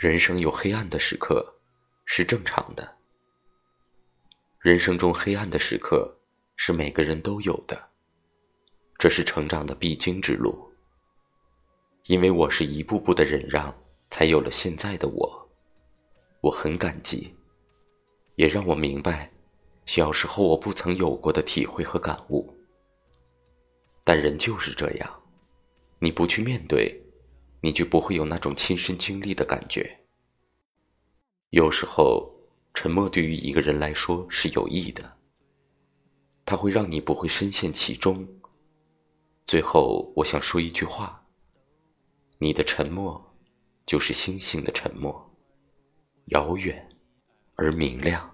人生有黑暗的时刻，是正常的。人生中黑暗的时刻，是每个人都有的。这是成长的必经之路。因为我是一步步的忍让，才有了现在的我。我很感激，也让我明白，小时候我不曾有过的体会和感悟。但人就是这样，你不去面对。你就不会有那种亲身经历的感觉。有时候，沉默对于一个人来说是有益的，它会让你不会深陷其中。最后，我想说一句话：你的沉默，就是星星的沉默，遥远而明亮。